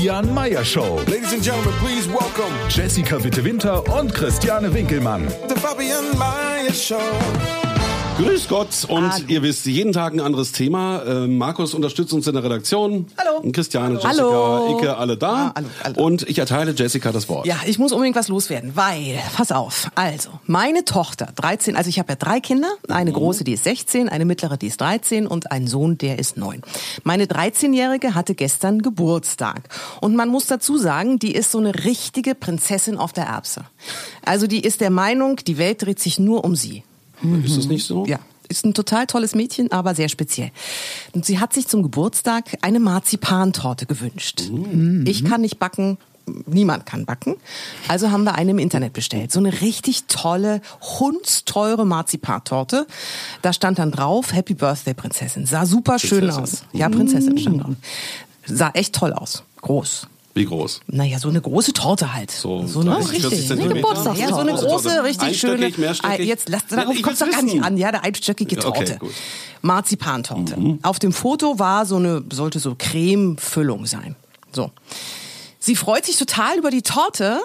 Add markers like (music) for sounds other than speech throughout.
Fabian Meyer Show. Ladies and gentlemen, please welcome Jessica Witte-Winter und Christiane Winkelmann. the Fabian Mayer Show. Grüß Gott und ihr wisst, jeden Tag ein anderes Thema. Äh, Markus unterstützt uns in der Redaktion. Hallo. Christiane, Jessica, Hallo. Icke, alle da. Ah, hallo, hallo. Und ich erteile Jessica das Wort. Ja, ich muss unbedingt was loswerden, weil, pass auf, also, meine Tochter, 13, also ich habe ja drei Kinder, eine große, die ist 16, eine mittlere, die ist 13 und einen Sohn, der ist 9. Meine 13-Jährige hatte gestern Geburtstag und man muss dazu sagen, die ist so eine richtige Prinzessin auf der Erbse. Also die ist der Meinung, die Welt dreht sich nur um sie. Ist das nicht so? Ja. Ist ein total tolles Mädchen, aber sehr speziell. Und sie hat sich zum Geburtstag eine Marzipantorte gewünscht. Ich kann nicht backen. Niemand kann backen. Also haben wir eine im Internet bestellt. So eine richtig tolle, hundsteure Marzipantorte. Da stand dann drauf, Happy Birthday Prinzessin. Sah super schön Prinzessin. aus. Ja, Prinzessin stand drauf. Sah echt toll aus. Groß. Wie groß? Naja, so eine große Torte halt. So, so eine 30, 40 Zentimeter? Ja, so eine Große große, richtig schöne. Einstöckig, mehrstöckig? Jetzt lass, Ja, darauf kommt doch will's gar nicht an. Ja, eine einstöckige Okay, Torte. gut. Marzipantorte. Auf dem Foto war so eine, sollte so Cremefüllung sein. So. Sie freut sich total über die Torte.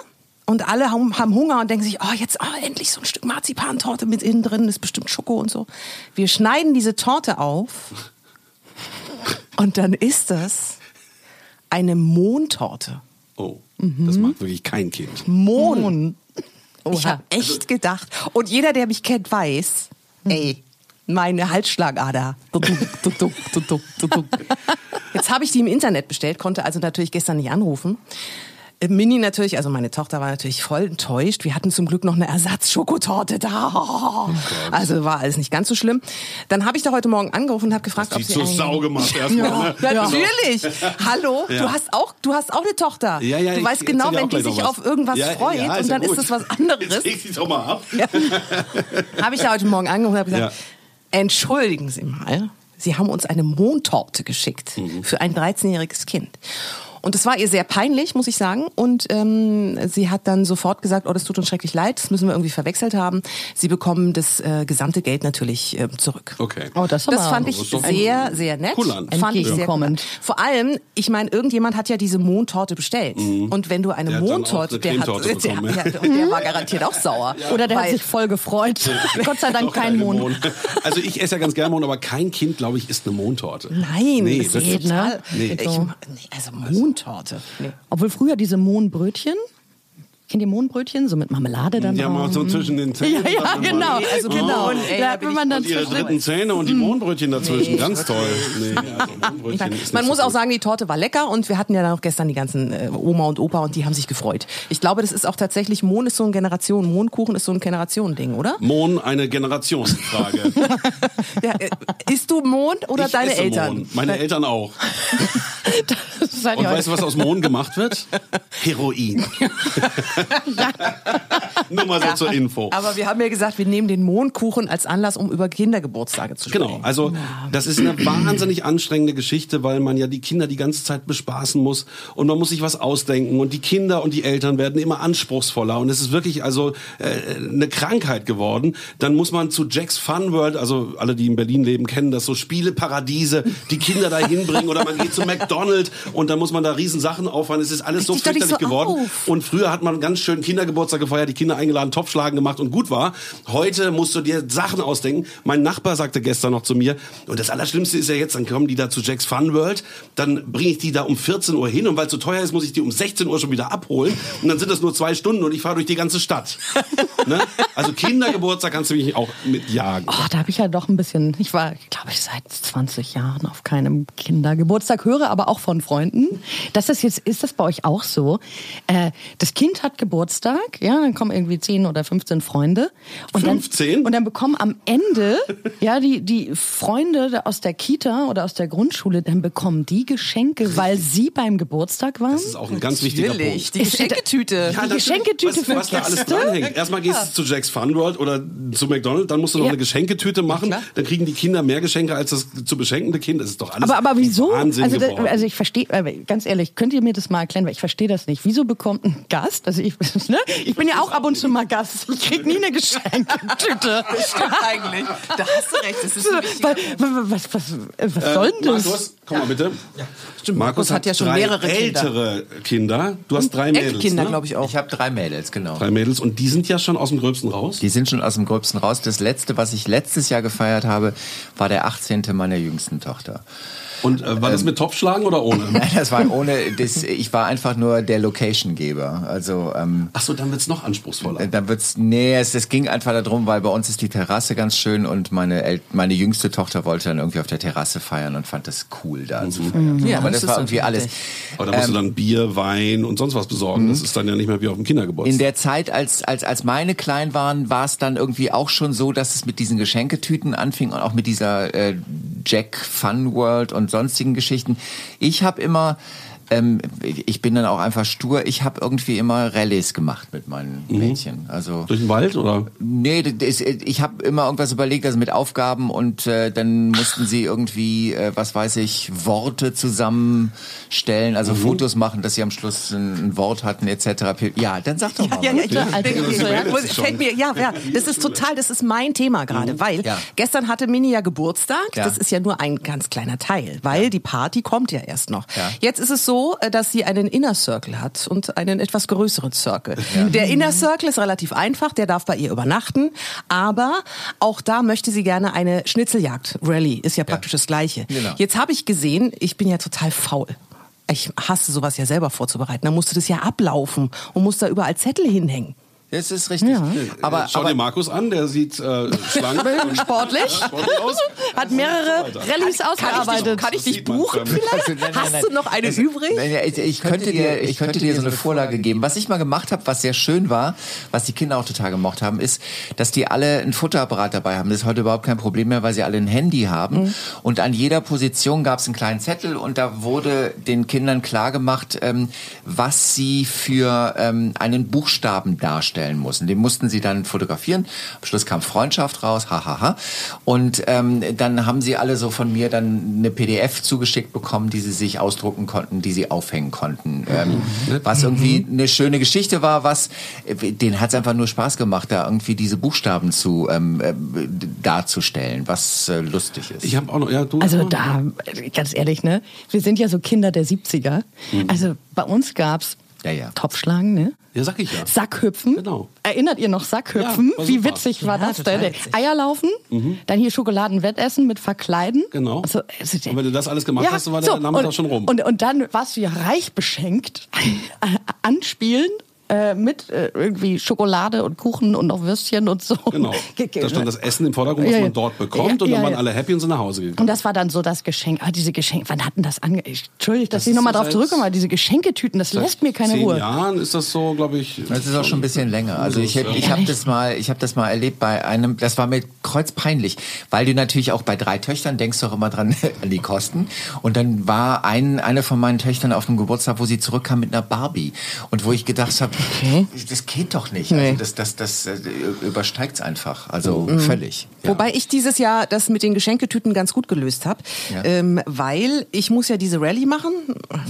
Und alle haben, haben Hunger und denken sich, oh, jetzt oh, endlich so ein Stück Marzipantorte mit innen drin, ist bestimmt Schoko und so. Wir schneiden diese Torte auf (laughs) und dann ist das eine Mohntorte. Oh, Mhm. das mag wirklich kein Kind. Mohn. Ich habe echt gedacht. Und jeder, der mich kennt, weiß, ey, meine Halsschlagader. (laughs) Jetzt habe ich die im Internet bestellt, konnte also natürlich gestern nicht anrufen. Äh, Mini natürlich, also meine Tochter war natürlich voll enttäuscht. Wir hatten zum Glück noch eine Ersatzschokotorte da. also war alles nicht ganz so schlimm. Dann habe ich da heute Morgen angerufen und habe gefragt, ob sie einen- Sau gemacht erstmal. ne? (laughs) Natürlich. Hallo, Ja. du hast auch, du hast auch eine Tochter. Ja, ja, du ich weißt genau, wenn die sich auf irgendwas Ja, freut ja, und ja dann ist das was anderes. Jetzt leg dich doch mal ab. (laughs) Habe ich da heute Morgen angerufen und habe gesagt, Ja. entschuldigen Sie mal, Sie haben uns eine Mondtorte geschickt Mhm. für ein 13-jähriges Kind. Und das war ihr sehr peinlich, muss ich sagen. Und ähm, sie hat dann sofort gesagt, oh, das tut uns schrecklich leid, das müssen wir irgendwie verwechselt haben. Sie bekommen das äh, gesamte Geld natürlich äh, zurück. Okay. Oh, das, Das fand ich sehr, sehr nett. cool an. Fand ich sehr cool. Vor allem, ich meine, irgendjemand hat ja diese Mondtorte bestellt. Und wenn du eine Mhm. Der hat eine der, hat, (laughs) der, bekommen, ja. der, der war garantiert auch sauer. Oder der hat Weil- sich voll gefreut. Gott sei Dank kein Mond. Mohn. Also ich esse ja ganz gerne Mohn, aber kein Kind, glaube ich, isst eine Mondtorte. Nein, Nee, das ist geht, ne? total. Nee. Ich, nee, also Mondtorte. Nee. Obwohl früher diese Mohnbrötchen, kennt ihr Mohnbrötchen? So mit Marmelade dann Die haben auch drauf. so zwischen den Zähnen. Ja, ja, genau. Nee, also genau. Mohn, ey, da hat man dann Und ihre dritten Zähne und die Mohnbrötchen dazwischen. Ganz toll. Nee, (laughs) also Man muss so auch gut. sagen, die Torte war lecker und wir hatten ja dann auch gestern die ganzen äh, Oma und Opa und die haben sich gefreut. Ich glaube, das ist auch tatsächlich, Mohn ist so ein Generation, Mohnkuchen ist so ein Generationending, oder? Mohn eine Generationsfrage. (laughs) Ja, äh, isst du Mohn oder Ich deine esse Eltern? Mohn. Meine Eltern auch. (laughs) Und weißt du, was aus Mohn gemacht wird? Heroin. (laughs) Nur mal so zur Info. Aber wir haben ja gesagt, wir nehmen den Mohnkuchen als Anlass, um über Kindergeburtstage zu sprechen. Genau, also das ist eine wahnsinnig anstrengende Geschichte, weil man ja die Kinder die ganze Zeit bespaßen muss und man muss sich was ausdenken und die Kinder und die Eltern werden immer anspruchsvoller und es ist wirklich also äh, eine Krankheit geworden. Dann muss man zu Jack's Fun World, also alle, die in Berlin leben, kennen das so Spieleparadiese, die Kinder da hinbringen oder man geht zu McDonald's und dann muss man da riesen Sachen auffahren. Es ist alles so doch nicht fürchterlich so geworden. auf. Und früher hat man ganz schön Kindergeburtstag gefeiert, die Kinder eingeladen, Topfschlagen gemacht und gut war. Heute musst du dir Sachen ausdenken. Mein Nachbar sagte gestern noch zu mir, und das Allerschlimmste ist ja jetzt, dann kommen die da zu Jack's Fun World, dann bringe ich die da um 14 Uhr hin und weil es so teuer ist, muss ich die um 16 Uhr schon wieder abholen und dann sind das nur zwei Stunden und ich fahre durch die ganze Stadt. (laughs) ne? Also Kindergeburtstag kannst du mich auch mitjagen. Oh, da habe ich ja doch ein bisschen, ich war, glaube ich, seit 20 Jahren auf keinem Kindergeburtstag, höre aber auch von Freunden. Das ist jetzt, ist das bei euch auch so? Äh, das Kind hat hat Geburtstag, ja, dann kommen irgendwie 10 oder 15 Freunde. Und 15? Dann, und dann bekommen am Ende, (laughs) ja, die, die Freunde aus der Kita oder aus der Grundschule, dann bekommen die Geschenke, weil sie beim Geburtstag waren. Das ist auch ein ganz wichtiger Natürlich, Punkt. die Geschenketüte. Die Geschenketüte was, für was da alles Gäste? dranhängt. Erstmal gehst du zu Jack's Fun World oder zu McDonald's, dann musst du noch Ja. eine Geschenketüte machen. klar. dann kriegen die Kinder mehr Geschenke als das zu beschenkende Kind. Das ist doch alles Aber, aber wieso? Wahnsinn Also, da, also ich verstehe, äh, ganz ehrlich, könnt ihr mir das mal erklären, weil ich verstehe das nicht. Wieso bekommt ein Gast, also ich, (laughs) ne? ich bin ja auch ab und zu mal Gast, ich krieg nie eine Geschenketüte. (laughs) Stimmt eigentlich. Da hast du recht. Das ist wichtiger was, was, was, was, was soll denn das? Markus, komm mal bitte. Stimmt, Markus hat ja schon drei mehrere Kinder. ältere Kinder. Du hast drei Mädels, Enkelkinder, ne? glaube ich auch. Ich habe drei Mädels, genau. Drei Mädels und die sind ja schon aus dem Gröbsten raus. Die sind schon aus dem Gröbsten raus. Das letzte, was ich letztes Jahr gefeiert habe, war der 18. meiner jüngsten Tochter. Und äh, war das mit Topfschlagen oder ohne? (laughs) Nein, das war ohne, das, ich war einfach nur der Location-Geber. Also, ähm, Ach so, dann wird's noch anspruchsvoller. da wird's, nee, es, es ging einfach darum, weil bei uns ist die Terrasse ganz schön und meine, El meine jüngste Tochter wollte dann irgendwie auf der Terrasse feiern und fand das cool, da zu feiern. Ja, Aber das das, ist war irgendwie alles. Aber da musst du dann Bier, Wein und sonst was besorgen. Mhm. Das ist dann ja nicht mehr wie auf dem Kindergeburtstag. In der Zeit, als, als, als meine klein waren, war es dann irgendwie auch schon so, dass es mit diesen Geschenketüten anfing und auch mit dieser äh, Jack Fun World und sonstigen Geschichten. Ich habe immer, ähm, ich bin dann auch einfach stur, ich habe irgendwie immer Rallyes gemacht mit meinen Mädchen. Also Durch den Wald oder? Nee, das, ich habe immer irgendwas überlegt, also mit Aufgaben und äh, dann mussten sie irgendwie, äh, was weiß ich, Worte zusammenstellen, also Fotos machen, dass sie am Schluss ein, ein Wort hatten etc. Ja, dann sag doch mal. Ja, was. ja, klar. Ja, mir, ja, das ist total, das ist mein Thema gerade, weil Ja. gestern hatte Mini ja Geburtstag. Ja. Das ist ja nur ein ganz kleiner Teil, weil die Party kommt ja erst noch. Ja. Jetzt ist es so, äh, dass sie einen Inner Circle hat und einen etwas größeren Circle. Der Inner Circle ist relativ einfach, der darf bei ihr übernachten, aber auch da möchte sie gerne eine Schnitzeljagd. Rally ist ja praktisch das Gleiche. Genau. Jetzt habe ich gesehen, ich bin ja total faul. Ich hasse sowas ja selber vorzubereiten. Da musste das ja ablaufen und muss da überall Zettel hinhängen. Das ist richtig. Aber, Äh, Schau aber dir Markus an, der sieht äh, schlank (laughs) Sportlich. sportlich aus. (laughs) Hat mehrere Rallyes ausgearbeitet. Kann ich dich buchen vielleicht? Also, nein, nein, Hast du noch eine Also, übrig? nein, ja, Ich, ich, könnte dir, ich könnte dir so eine Vorlage geben. Was ich mal gemacht habe, was sehr schön war, was die Kinder auch total gemocht haben, ist, dass die alle einen Futterapparat dabei haben. Das ist heute überhaupt kein Problem mehr, weil sie alle ein Handy haben. Mhm. Und an jeder Position gab es einen kleinen Zettel und da wurde den Kindern klar gemacht, ähm, was sie für ähm, einen Buchstaben darstellen mussten. Den mussten sie dann fotografieren. Am Schluss kam Freundschaft raus, hahaha. Und ähm, dann haben sie alle so von mir dann eine PDF zugeschickt bekommen, die sie sich ausdrucken konnten, die sie aufhängen konnten. Ähm, was irgendwie eine schöne Geschichte war, was äh, denen hat es einfach nur Spaß gemacht, da irgendwie diese Buchstaben zu ähm, äh, darzustellen, was äh, lustig ist. Ich habe auch noch, ja, du. Also da, ganz ehrlich, ne? Wir sind ja so Kinder der 70er. Also bei uns gab's Ja, ja. Topfschlagen, ne? ja, sag ich ja. Sackhüpfen. Genau. Erinnert ihr noch Sackhüpfen? Ja, Wie witzig war Ja, das denn? witzig. Eierlaufen, dann hier Schokoladenwettessen mit Verkleiden. Genau. Also, also, Und wenn du das alles gemacht hast, dann war der Nachmittag und, schon rum. Und, und dann warst du ja reich beschenkt, (laughs) anspielen. Äh, mit äh, irgendwie Schokolade und Kuchen und noch Würstchen und so. Genau. (laughs) Ge- ge- Da stand das Essen im Vordergrund, was Ja, man dort bekommt. Ja, und dann ja, waren ja. alle happy und sind nach Hause gegangen. Und das war dann so das Geschenk. Ah, diese Geschenke, wann hatten das ange... Entschuldigt, dass Das ich nochmal drauf zurückkomme, aber diese Geschenketüten, das lässt mir keine zehn Ruhe. Jahren ist das so, glaube ich. Das ist auch schon ein bisschen länger. Also ich, ich habe das mal, ich habe das mal erlebt bei einem. Das war mir kreuzpeinlich, weil du natürlich auch bei drei Töchtern denkst doch immer dran (laughs) an die Kosten. Und dann war ein eine von meinen Töchtern auf dem Geburtstag, wo sie zurückkam mit einer Barbie und wo ich gedacht habe, das geht doch nicht. Nee. Also das das das äh, übersteigt's einfach. Also völlig. Ja. Wobei ich dieses Jahr das mit den Geschenketüten ganz gut gelöst habe, Ja. ähm, weil ich muss ja diese Rallye machen,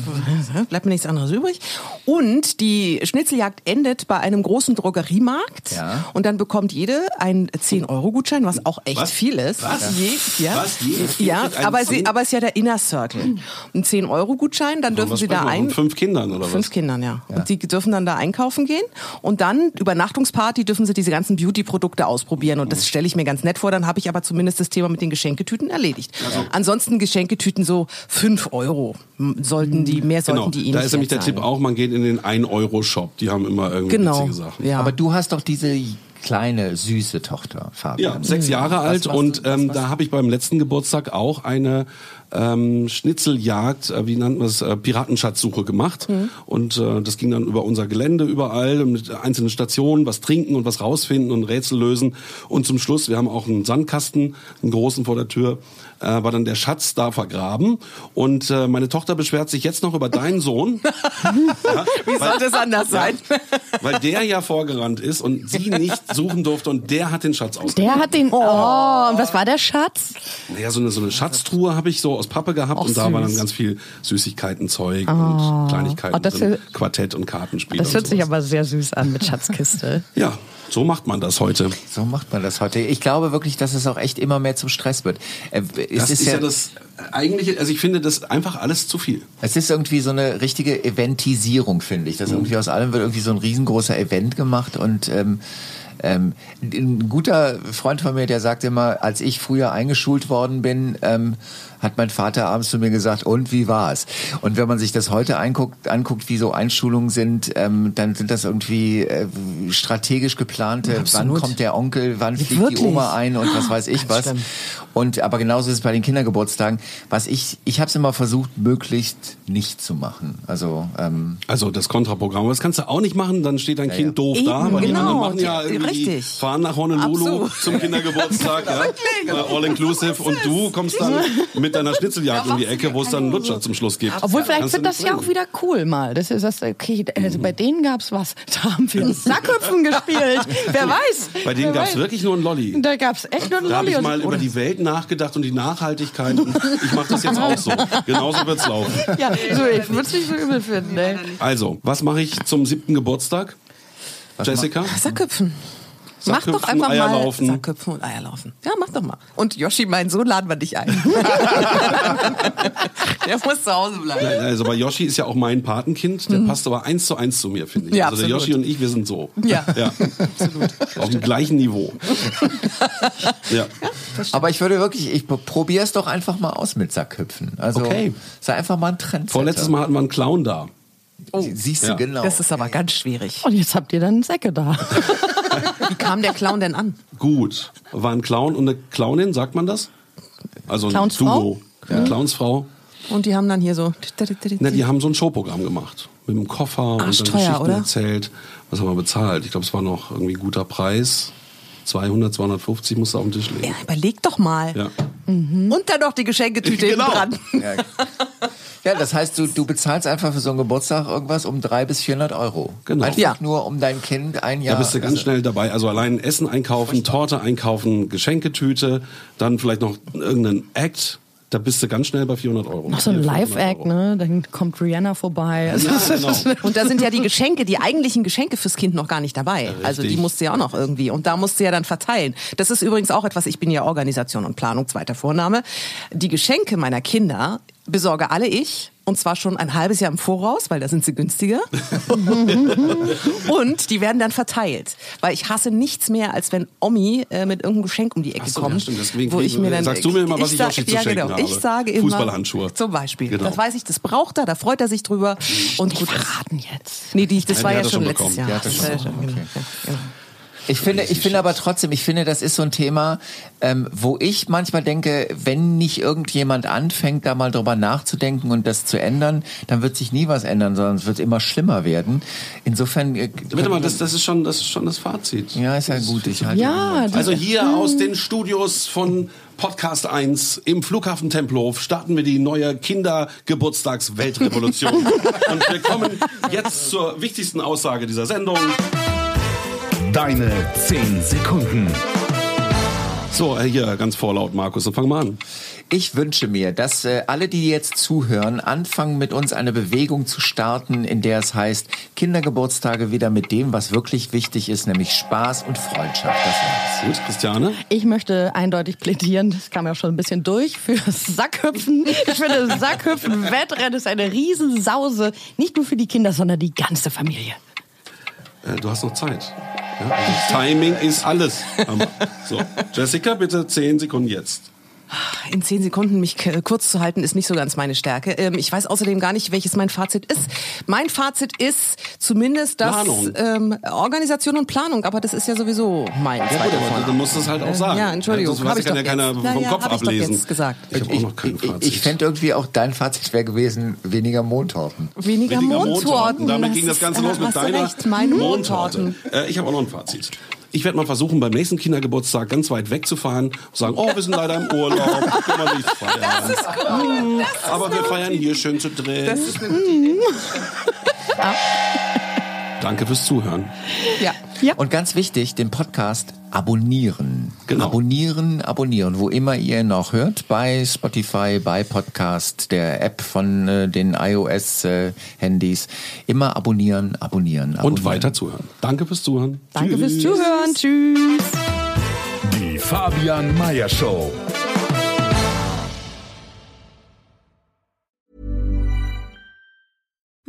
(laughs) bleibt mir nichts anderes übrig. Und die Schnitzeljagd endet bei einem großen Drogeriemarkt Ja. und dann bekommt jede einen 10-Euro-Gutschein, was auch echt Was? viel ist. Was? Je, ja. Was? Je- Ja, aber, sie, 10? aber es ist ja der Inner Circle. Ein 10-Euro-Gutschein, dann dürfen was sie da ein... Fünf Kindern oder was? Fünf Kindern, ja. Und die dürfen dann da einkaufen gehen und dann Übernachtungsparty dürfen sie diese ganzen Beauty-Produkte ausprobieren und das stelle ich mir ganz nett vor. Dann habe ich aber zumindest das Thema mit den Geschenketüten erledigt. Also Ansonsten Geschenketüten so fünf Euro m, sollten die mehr sollten Genau. die eh Da nicht ist nämlich der zahlen. Tipp auch, man geht in den 1-Euro-Shop. Die haben immer irgendwie Genau. witzige Sachen. Ja. Aber du hast doch diese kleine süße Tochter, Fabian. Ja, sechs Jahre alt und ähm, da habe ich beim letzten Geburtstag auch eine ähm, Schnitzeljagd, äh, wie nennt man es, äh, Piratenschatzsuche gemacht. Und äh, das ging dann über unser Gelände überall mit einzelnen Stationen, was trinken und was rausfinden und Rätsel lösen. Und zum Schluss, wir haben auch einen Sandkasten, einen großen vor der Tür, äh, war dann der Schatz da vergraben. Und äh, meine Tochter beschwert sich jetzt noch über deinen Sohn. (laughs) Wie sollte es anders sein? Weil der ja vorgerannt ist und sie nicht suchen durfte und der hat den Schatz aus. Der hat den. Oh, und was war der Schatz? Naja, so eine, so eine Schatztruhe habe ich so aus Pappe gehabt Och, und da war dann süß. ganz viel Süßigkeitenzeug und Kleinigkeiten Oh, das drin, Quartett und Kartenspiel. Das und hört sich aber sehr süß an mit Schatzkiste. (laughs) Ja, so macht man das heute. So macht man das heute. Ich glaube wirklich, dass es auch echt immer mehr zum Stress wird. Äh, Es Das ist, ja, das eigentliche, also ich finde das einfach alles zu viel. Es ist irgendwie so eine richtige Eventisierung, finde ich. Dass Mhm. irgendwie aus allem wird irgendwie so ein riesengroßer Event gemacht und ähm, ähm, ein guter Freund von mir, der sagt immer, als ich früher eingeschult worden bin, ähm, hat mein Vater abends zu mir gesagt, und wie war's? Und wenn man sich das heute anguckt, anguckt wie so Einschulungen sind, ähm, dann sind das irgendwie äh, strategisch geplante, wann kommt der Onkel, wann fliegt Wirklich? die Oma ein und was weiß ich was. Und aber genauso ist es bei den Kindergeburtstagen. Was ich, ich habe es immer versucht, möglichst nicht zu machen. Also ähm, Also das Kontraprogramm. Das kannst du auch nicht machen, dann steht dein Kind doof Eben, da, weil die genau. anderen machen ja Die- irgendwie, richtig. fahren nach Honolulu Absolut. zum Kindergeburtstag, (laughs) ja, äh, all inclusive und du kommst dann mit deiner Schnitzeljagd um die Ecke, wo es dann einen Lutscher zum Schluss gibt. Obwohl, vielleicht wird das ja auch wieder cool mal. Das ist das, okay, also bei denen gab's was. (laughs) Da haben wir Sackhüpfen gespielt. Wer weiß. Bei denen gab es weiß. wirklich nur einen Lolli. Da gab's echt nur einen Da habe Lolli. ich mal über die Welt nachgedacht und die Nachhaltigkeit. Und (laughs) ich mache das jetzt auch so. Genauso wird's laufen. Ja, so, ich würde es nicht so übel finden. Ne? Also, was mache ich zum siebten Geburtstag? Jessica? Sackhüpfen. Mach doch einfach mal Eierlaufen. Sackhüpfen und Eierlaufen. Ja, mach doch mal. Und Yoshi, mein Sohn, laden wir dich ein. (laughs) Der muss zu Hause bleiben. Also bei Yoshi ist ja auch mein Patenkind, der passt aber eins zu eins zu mir, finde ich. Mhm. Ja, also der. Yoshi und ich, wir sind so. Ja. ja. (laughs) absolut. Auf dem gleichen Niveau. ja. aber ich würde wirklich, ich probiere es doch einfach mal aus mit Sackhüpfen. Also Okay. sei einfach mal ein Trend. Vorletztes Mal hatten wir einen Clown da. Siehst du Ja. genau. Das ist aber ganz schwierig. Und jetzt habt ihr dann Säcke da. (laughs) Wie kam der Clown denn an? Gut. War ein Clown und eine Clownin, sagt man das? Also ein Clownsfrau? Duo. Eine Clownsfrau. Und die haben dann hier so. Na, die haben so ein Showprogramm gemacht. Mit einem Koffer und dann Arschteuer, Geschichten oder? erzählt. Was haben wir bezahlt? Ich glaube, es war noch irgendwie ein guter Preis. 200, 250 musste auf den Tisch legen. Ja, überleg doch mal. Ja. Und dann noch die Geschenketüte (laughs) Genau. hinten dran. ja. Ja, das heißt, du, du bezahlst einfach für so einen Geburtstag irgendwas um 300 bis 400 Euro. Genau. Einfach Ja. nur um dein Kind ein Da Jahr. bist du ganz also- schnell dabei. Also allein Essen einkaufen, Torte einkaufen, Geschenketüte, dann vielleicht noch irgendeinen Act. Da bist du ganz schnell bei 400 Euro. Noch so ein 400, 500 Live-Act, ne? Dann kommt Rihanna vorbei. Also, Ja, genau. Und da sind ja die Geschenke, die eigentlichen Geschenke fürs Kind noch gar nicht dabei. Also die richtig. musst du ja auch noch irgendwie. Und da musst du ja dann verteilen. Das ist übrigens auch etwas, ich bin ja Organisation und Planung, zweiter Vorname. Die Geschenke meiner Kinder besorge alle ich. Und zwar schon ein halbes Jahr im Voraus, weil da sind sie günstiger. (laughs) und die werden dann verteilt. Weil ich hasse nichts mehr, als wenn Omi äh, mit irgendeinem Geschenk um die Ecke so, kommt. ja, stimmt. Deswegen wo ich mir dann, sagst du mir immer, was ich sag- Yoshi zu ja, schenken genau. habe. Ich sage immer. Fußballhandschuhe. Zum Beispiel. Genau. Das weiß ich, das braucht er, da freut er sich drüber. Und gut. verraten jetzt. Nee, die, das Nein, war ja schon schon letztes. Jahr. Die hat schon Das genau. okay. Ja, genau. Ich finde, ich finde aber trotzdem, ich finde, das ist so ein Thema, ähm, wo ich manchmal denke, wenn nicht irgendjemand anfängt, da mal drüber nachzudenken und das zu ändern, dann wird sich nie was ändern, sondern es wird immer schlimmer werden. Insofern. Äh, Bitte mal, das, das, ist schon, das ist schon das Fazit. ja, ist ja gut. Ich halte Ja, Also hier aus den Studios von Podcast 1 im Flughafen Tempelhof starten wir die neue Kindergeburtstags-Weltrevolution. (laughs) Und wir kommen jetzt zur wichtigsten Aussage dieser Sendung. Deine 10 Sekunden. So, äh, hier ganz vorlaut, Markus, dann fang mal an. Ich wünsche mir, dass äh, alle, die jetzt zuhören, anfangen mit uns eine Bewegung zu starten, in der es heißt, Kindergeburtstage wieder mit dem, was wirklich wichtig ist, nämlich Spaß und Freundschaft. Das war's. Gut, Christiane? Ich möchte eindeutig plädieren, das kam ja schon ein bisschen durch, für Sackhüpfen. Ich finde, Sackhüpfen, Wettrennen ist eine Riesensause. Nicht nur für die Kinder, sondern die ganze Familie. Äh, du hast noch Zeit. Ja, Timing ist alles. (laughs) So, Jessica, bitte 10 Sekunden jetzt. In zehn Sekunden mich kurz zu halten, ist nicht so ganz meine Stärke. Ähm, ich weiß außerdem gar nicht, welches mein Fazit ist. Mein Fazit ist zumindest das Planung. ähm, Organisation und Planung, aber das ist ja sowieso mein Ja, gut, aber du musst es halt auch sagen. Ja, Entschuldigung, Das hab weiß ich kann doch ja keiner jetzt. vom ja, Kopf hab ich doch ablesen. jetzt gesagt. Ich habe auch noch kein Ich, Fazit. ich fände irgendwie auch dein Fazit wäre gewesen, weniger Mondtorten. Weniger, Weniger Mondtorten. Damit ging das Ganze ist- los mit deiner recht, meine Mondtorten. Äh, ich habe auch noch ein Fazit. Ich werde mal versuchen, beim nächsten Kindergeburtstag ganz weit wegzufahren und sagen, oh, wir sind leider im Urlaub, (laughs) können wir nicht feiern. Hm, Aber wir feiern hier schön zu dritt. Das ist eine gute Idee. (laughs) Danke fürs Zuhören. Ja. Und ganz wichtig, den Podcast abonnieren. Genau. Abonnieren, abonnieren, wo immer ihr ihn noch hört, bei Spotify, bei Podcast, der App von äh, den iOS-Handys. immer abonnieren, abonnieren, abonnieren. Und weiter zuhören. Danke fürs Zuhören. Danke fürs Zuhören. Tschüss. Die Fabian Meyer Show.